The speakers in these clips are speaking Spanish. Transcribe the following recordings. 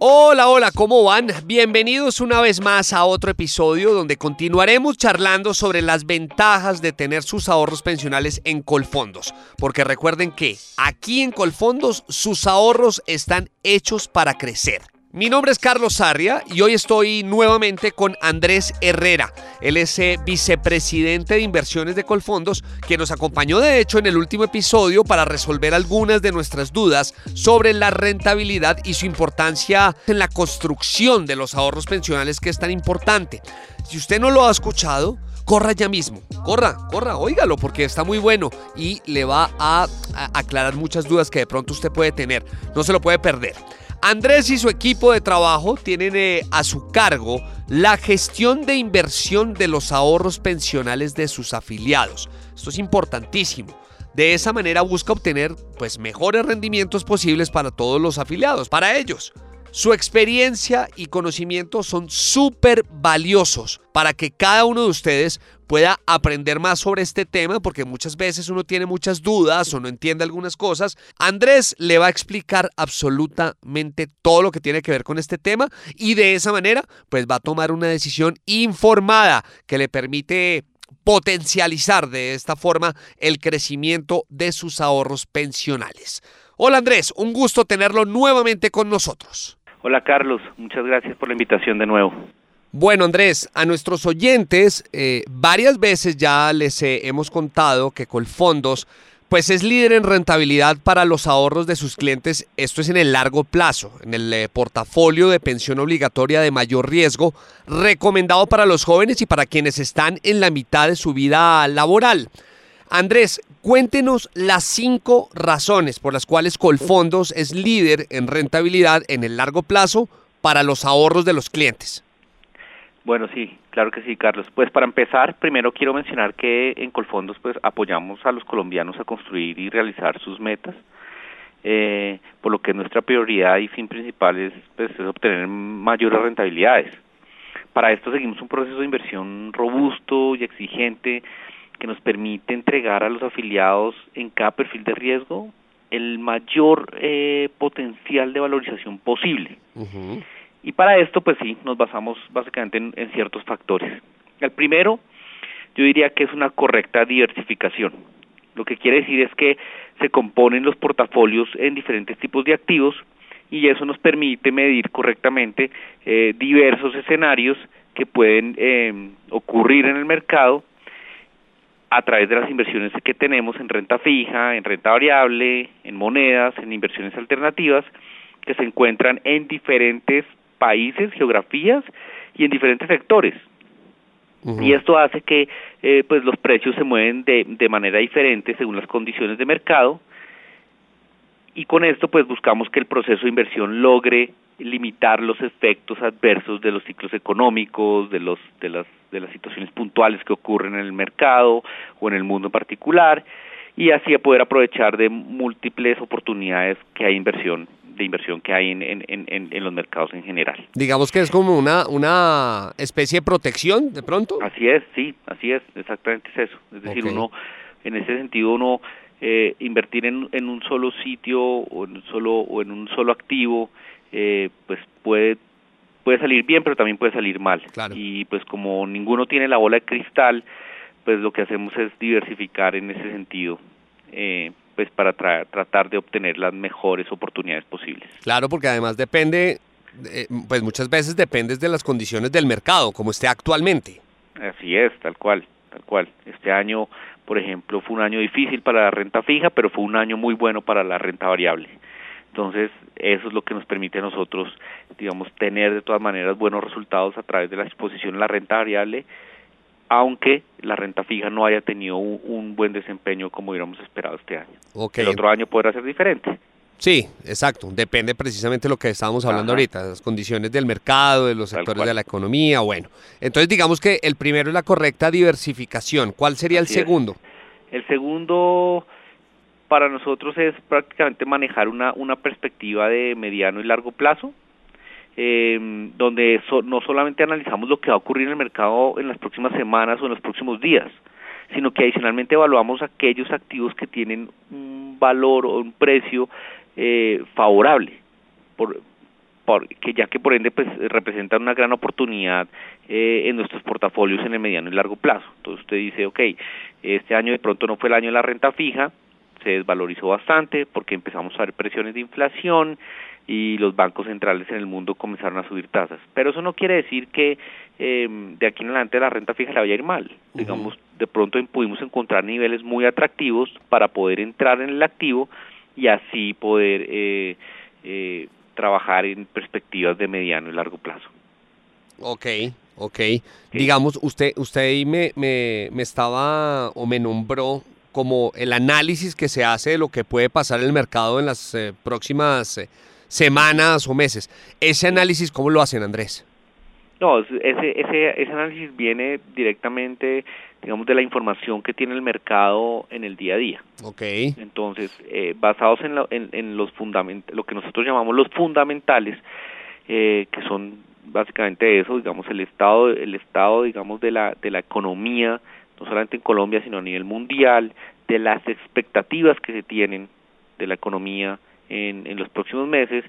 Hola, hola, ¿cómo van? Bienvenidos una vez más a otro episodio donde continuaremos charlando sobre las ventajas de tener sus ahorros pensionales en Colfondos. Porque recuerden que aquí en Colfondos sus ahorros están hechos para crecer. Mi nombre es Carlos Sarria y hoy estoy nuevamente con Andrés Herrera. Él es eh, vicepresidente de inversiones de Colfondos, que nos acompañó de hecho en el último episodio para resolver algunas de nuestras dudas sobre la rentabilidad y su importancia en la construcción de los ahorros pensionales que es tan importante. Si usted no lo ha escuchado, corra ya mismo, corra, corra, óigalo porque está muy bueno y le va a, a aclarar muchas dudas que de pronto usted puede tener. No se lo puede perder. Andrés y su equipo de trabajo tienen eh, a su cargo la gestión de inversión de los ahorros pensionales de sus afiliados. Esto es importantísimo. De esa manera busca obtener pues mejores rendimientos posibles para todos los afiliados, para ellos. Su experiencia y conocimiento son súper valiosos para que cada uno de ustedes pueda aprender más sobre este tema, porque muchas veces uno tiene muchas dudas o no entiende algunas cosas. Andrés le va a explicar absolutamente todo lo que tiene que ver con este tema y de esa manera pues va a tomar una decisión informada que le permite potencializar de esta forma el crecimiento de sus ahorros pensionales. Hola Andrés, un gusto tenerlo nuevamente con nosotros. Hola Carlos, muchas gracias por la invitación de nuevo. Bueno Andrés, a nuestros oyentes eh, varias veces ya les hemos contado que Colfondos pues es líder en rentabilidad para los ahorros de sus clientes, esto es en el largo plazo, en el eh, portafolio de pensión obligatoria de mayor riesgo, recomendado para los jóvenes y para quienes están en la mitad de su vida laboral. Andrés, cuéntenos las cinco razones por las cuales Colfondos es líder en rentabilidad en el largo plazo para los ahorros de los clientes. Bueno, sí, claro que sí, Carlos. Pues para empezar, primero quiero mencionar que en Colfondos pues apoyamos a los colombianos a construir y realizar sus metas, eh, por lo que nuestra prioridad y fin principal es, pues, es obtener mayores rentabilidades. Para esto seguimos un proceso de inversión robusto y exigente que nos permite entregar a los afiliados en cada perfil de riesgo el mayor eh, potencial de valorización posible. Y para esto, pues sí, nos basamos básicamente en, ciertos factores. El primero, yo diría que es una correcta diversificación. Lo que quiere decir es que se componen los portafolios en diferentes tipos de activos y eso nos permite medir correctamente eh, diversos escenarios que pueden eh, ocurrir en el mercado a través de las inversiones que tenemos en renta fija, en renta variable, en monedas, en inversiones alternativas, que se encuentran en diferentes países, geografías y en diferentes sectores. Y esto hace que eh, pues los precios se mueven de, de manera diferente según las condiciones de mercado y con esto pues buscamos que el proceso de inversión logre limitar los efectos adversos de los ciclos económicos, de los de las de las situaciones puntuales que ocurren en el mercado o en el mundo en particular y así poder aprovechar de múltiples oportunidades que hay inversión de inversión que hay en, en, en, en, los mercados en general. Digamos que es como una, una especie de protección de pronto. Así es, sí, así es, exactamente es eso. Es decir, uno, en ese sentido, uno eh, invertir en, en un solo sitio o en un solo, o en un solo activo eh, pues puede puede salir bien pero también puede salir mal y pues como ninguno tiene la bola de cristal pues lo que hacemos es diversificar en ese sentido eh, pues para tratar de obtener las mejores oportunidades posibles. Claro, porque además depende, eh, pues muchas veces dependes de las condiciones del mercado, como esté actualmente. Así es, tal cual, tal cual. Este año, por ejemplo, fue un año difícil para la renta fija, pero fue un año muy bueno para la renta variable. Entonces, eso es lo que nos permite a nosotros, digamos, tener de todas maneras buenos resultados a través de la exposición a la renta variable aunque la renta fija no haya tenido un, buen desempeño como hubiéramos esperado este año. El otro año podrá ser diferente. Sí, exacto. Depende precisamente de lo que estábamos hablando ahorita, las condiciones del mercado, de los sectores de la economía, bueno. Entonces digamos que el primero es la correcta diversificación. ¿Cuál sería el segundo? El segundo para nosotros es prácticamente manejar una, una perspectiva de mediano y largo plazo eh, donde no solamente analizamos lo que va a ocurrir en el mercado en las próximas semanas o en los próximos días, sino que adicionalmente evaluamos aquellos activos que tienen un valor o un precio eh, favorable, por, que ya que por ende pues representan una gran oportunidad eh, en nuestros portafolios en el mediano y largo plazo. Entonces usted dice, ok, este año de pronto no fue el año de la renta fija, se desvalorizó bastante porque empezamos a ver presiones de inflación, y los bancos centrales en el mundo comenzaron a subir tasas. Pero eso no quiere decir que eh, de aquí en adelante la renta fija le vaya a ir mal. Digamos, de pronto pudimos encontrar niveles muy atractivos para poder entrar en el activo y así poder eh, eh, trabajar en perspectivas de mediano y largo plazo. Ok, ok. Digamos, usted, usted ahí me, me, me estaba o me nombró como el análisis que se hace de lo que puede pasar en el mercado en las próximas semanas o meses. ¿Ese análisis cómo lo hacen, Andrés? No, ese, ese, ese análisis viene directamente, digamos, de la información que tiene el mercado en el día a día. Ok. Entonces, eh, basados en, en, los fundament lo que nosotros llamamos los fundamentales, eh, que son básicamente eso, digamos, el estado, el estado, digamos, de la, de la economía, no solamente en Colombia, sino a nivel mundial, de las expectativas que se tienen de la economía en, en los próximos meses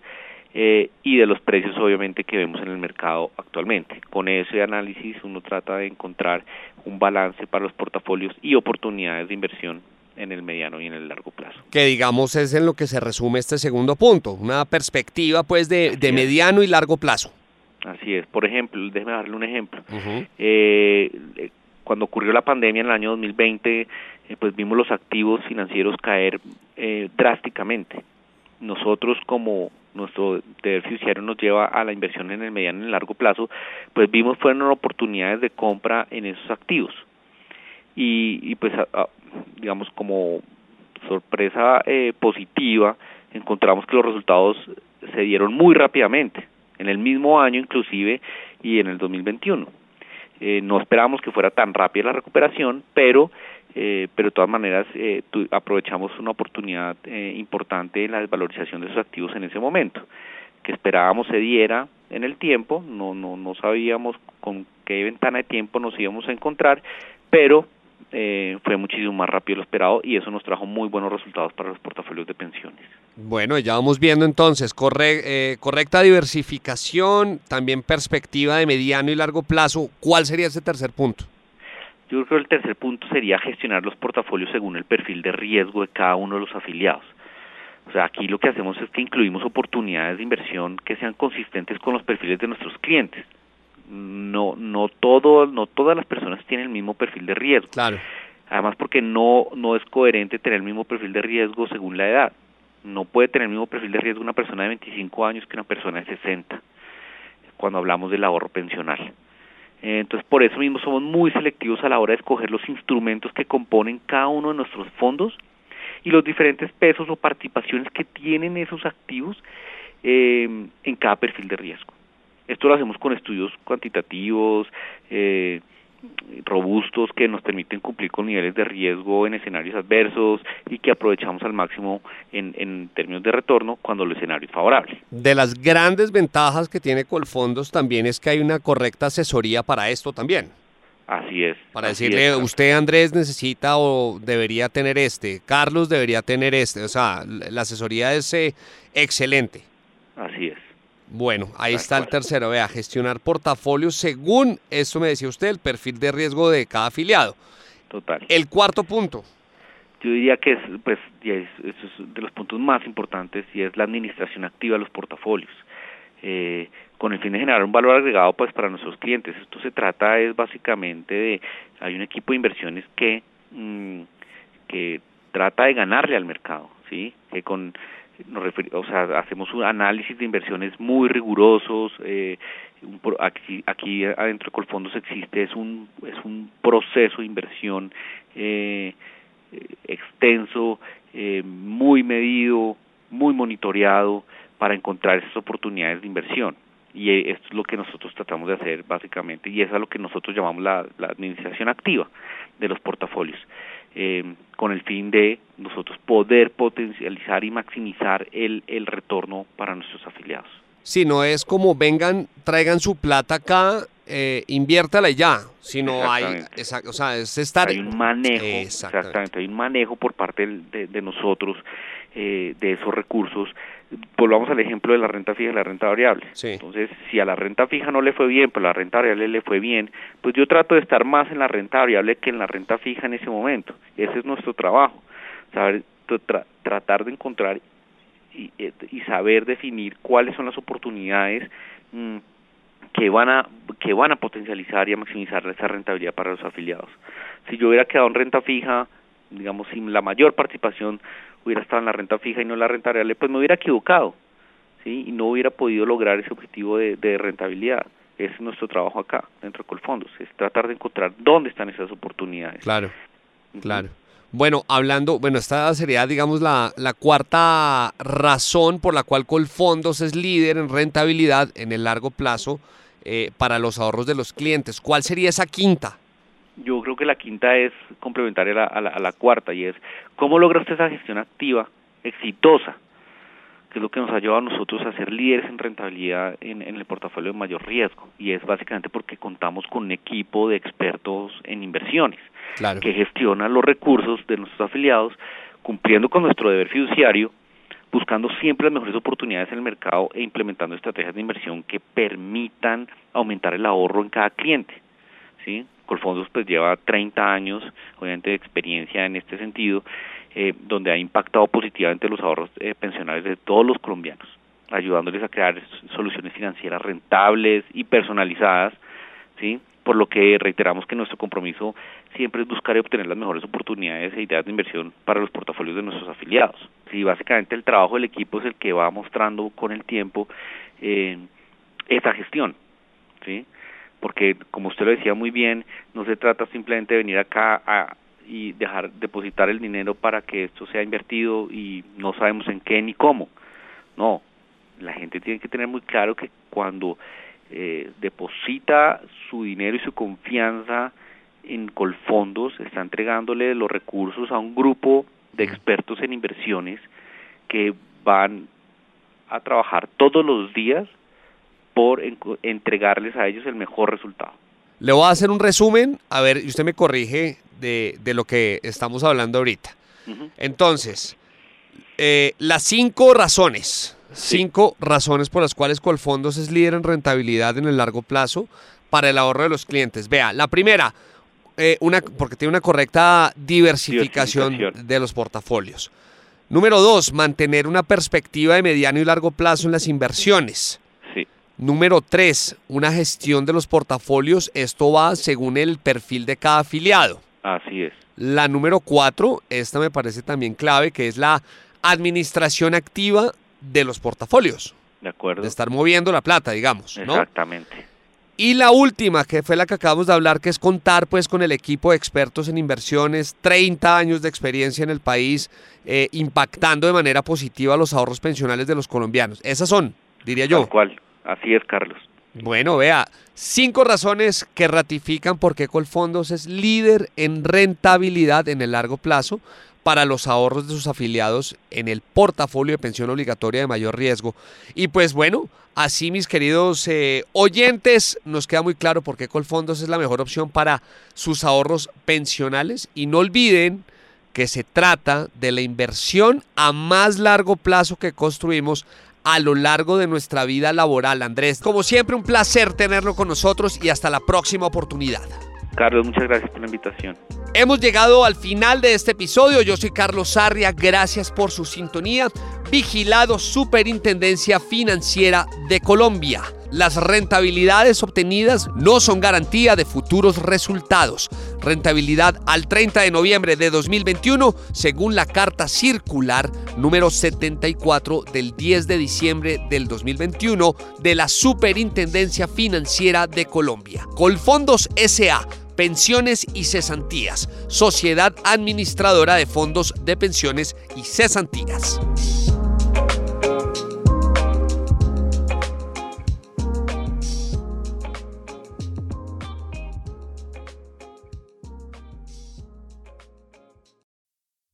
eh, y de los precios obviamente que vemos en el mercado actualmente. Con ese análisis uno trata de encontrar un balance para los portafolios y oportunidades de inversión en el mediano y en el largo plazo. Que digamos es en lo que se resume este segundo punto, una perspectiva pues de, de mediano y largo plazo. Así es, por ejemplo, déjeme darle un ejemplo. Eh, cuando ocurrió la pandemia en el año 2020, eh, pues vimos los activos financieros caer drásticamente nosotros como nuestro deber fiduciario nos lleva a la inversión en el mediano y el largo plazo, pues vimos fueron oportunidades de compra en esos activos. Y, y pues, digamos, como sorpresa eh, positiva, encontramos que los resultados se dieron muy rápidamente, en el mismo año inclusive y en el 2021. Eh, no esperábamos que fuera tan rápida la recuperación, pero eh, pero de todas maneras eh, aprovechamos una oportunidad eh, importante en la desvalorización de esos activos en ese momento, que esperábamos se diera en el tiempo, no, no, no sabíamos con qué ventana de tiempo nos íbamos a encontrar, pero eh, fue muchísimo más rápido de lo esperado y eso nos trajo muy buenos resultados para los portafolios de pensiones. Bueno, ya vamos viendo entonces, corre, correcta diversificación, también perspectiva de mediano y largo plazo. ¿Cuál sería ese tercer punto? Yo creo que el tercer punto sería gestionar los portafolios según el perfil de riesgo de cada uno de los afiliados. O sea, aquí lo que hacemos es que incluimos oportunidades de inversión que sean consistentes con los perfiles de nuestros clientes. No, no todo, no todas las personas tienen el mismo perfil de riesgo. Claro. Además, porque no, no es coherente tener el mismo perfil de riesgo según la edad. No puede tener el mismo perfil de riesgo una persona de 25 años que una persona de 60, cuando hablamos del ahorro pensional. Entonces, por eso mismo somos muy selectivos a la hora de escoger los instrumentos que componen cada uno de nuestros fondos y los diferentes pesos o participaciones que tienen esos activos eh, en cada perfil de riesgo. Esto lo hacemos con estudios cuantitativos, eh, robustos que nos permiten cumplir con niveles de riesgo en escenarios adversos y que aprovechamos al máximo en, en términos de retorno cuando el escenario es favorable. De las grandes ventajas que tiene Colfondos también es que hay una correcta asesoría para esto también. Así es. Para decirle, usted Andrés necesita o debería tener este, Carlos debería tener este, o sea, la asesoría es eh, excelente. Así es. Bueno, ahí está el tercero, vea, gestionar portafolios según, eso me decía usted, el perfil de riesgo de cada afiliado. Total. El cuarto punto. yo diría que es, pues, es, es de los puntos más importantes y es la administración activa de los portafolios. Eh, con el fin de generar un valor agregado pues para nuestros clientes. Esto se trata es básicamente de hay un equipo de inversiones que mm, que trata de ganarle al mercado, ¿sí? Que con nos o sea, hacemos un análisis de inversiones muy rigurosos, eh, aquí, aquí adentro de Colfondos existe es un es un proceso de inversión eh, extenso, eh, muy medido, muy monitoreado para encontrar esas oportunidades de inversión. Y esto es lo que nosotros tratamos de hacer básicamente y es lo que nosotros llamamos la, administración activa de los portafolios eh, con el fin de nosotros poder potencializar y maximizar el, el retorno para nuestros afiliados. Sí, no es como vengan, traigan su plata acá, eh, inviértala y ya, sino hay, o sea, es estar... Hay un manejo, exactamente, hay un manejo por parte de, de nosotros eh, de esos recursos. Volvamos al ejemplo de la renta fija y la renta variable. Entonces, si a la renta fija no le fue bien, pero a la renta variable le fue bien, pues yo trato de estar más en la renta variable que en la renta fija en ese momento. Ese es nuestro trabajo, saber tratar de encontrar y, eh, y, saber definir cuáles son las oportunidades mm, que van a que van a potencializar y a maximizar esa rentabilidad para los afiliados. Si yo hubiera quedado en renta fija, digamos, sin la mayor participación, hubiera estado en la renta fija y no en la renta variable, pues me hubiera equivocado, ¿sí? Y no hubiera podido lograr ese objetivo de, de rentabilidad. Ese es nuestro trabajo acá, dentro de Colfondos, es tratar de encontrar dónde están esas oportunidades. Claro, claro. Bueno, hablando, bueno, esta sería, digamos, la, la cuarta razón por la cual Colfondos es líder en rentabilidad en el largo plazo eh, para los ahorros de los clientes. ¿Cuál sería esa quinta? Yo creo que la quinta es complementaria a la, a la, cuarta y es cómo lograste esa gestión activa exitosa, que es lo que nos ha llevado a nosotros a ser líderes en rentabilidad en, en el portafolio de mayor riesgo y es básicamente porque contamos con un equipo de expertos en inversiones que gestiona los recursos de nuestros afiliados cumpliendo con nuestro deber fiduciario buscando siempre las mejores oportunidades en el mercado e implementando estrategias de inversión que permitan aumentar el ahorro en cada cliente. ¿sí? Colfondos pues lleva 30 años, obviamente, de experiencia en este sentido, eh, donde ha impactado positivamente los ahorros eh, pensionales de todos los colombianos, ayudándoles a crear soluciones financieras rentables y personalizadas, ¿sí? Por lo que reiteramos que nuestro compromiso siempre es buscar y obtener las mejores oportunidades e ideas de inversión para los portafolios de nuestros afiliados. Sí, básicamente el trabajo del equipo es el que va mostrando con el tiempo eh, esa gestión, ¿sí? Porque como usted lo decía muy bien, no se trata simplemente de venir acá a, y dejar depositar el dinero para que esto sea invertido y no sabemos en qué ni cómo. No, la gente tiene que tener muy claro que cuando eh, deposita su dinero y su confianza en Colfondos, está entregándole los recursos a un grupo de expertos en inversiones que van a trabajar todos los días por entregarles a ellos el mejor resultado. Le voy a hacer un resumen, a ver, y usted me corrige de, lo que estamos hablando ahorita. Entonces, eh, las cinco razones, cinco razones por las cuales Colfondos es líder en rentabilidad en el largo plazo para el ahorro de los clientes. Vea, la primera, eh, una, porque tiene una correcta diversificación, de los portafolios. Número dos, mantener una perspectiva de mediano y largo plazo en las inversiones. Número tres, una gestión de los portafolios. Esto va según el perfil de cada afiliado. Así es. La número cuatro, esta me parece también clave, que es la administración activa de los portafolios. De acuerdo. De estar moviendo la plata, digamos. Exactamente. Y la última, que fue la que acabamos de hablar, que es contar pues con el equipo de expertos en inversiones, 30 años de experiencia en el país, eh, impactando de manera positiva los ahorros pensionales de los colombianos. Esas son, diría yo. Tal cual. Así es, Carlos. Bueno, vea, cinco razones que ratifican por qué Colfondos es líder en rentabilidad en el largo plazo para los ahorros de sus afiliados en el portafolio de pensión obligatoria de mayor riesgo. Y pues bueno, así mis queridos eh, oyentes, nos queda muy claro por qué Colfondos es la mejor opción para sus ahorros pensionales. Y no olviden que se trata de la inversión a más largo plazo que construimos a lo largo de nuestra vida laboral, Andrés. Como siempre, un placer tenerlo con nosotros y hasta la próxima oportunidad. Carlos, muchas gracias por la invitación. Hemos llegado al final de este episodio. Yo soy Carlos Sarria. Gracias por su sintonía. Vigilado Superintendencia Financiera de Colombia. Las rentabilidades obtenidas no son garantía de futuros resultados. Rentabilidad al 30 de noviembre de 2021 según la carta circular número 74 del 10 de diciembre del 2021 de la Superintendencia Financiera de Colombia. Colfondos SA Pensiones y Cesantías, Sociedad Administradora de Fondos de Pensiones y Cesantías.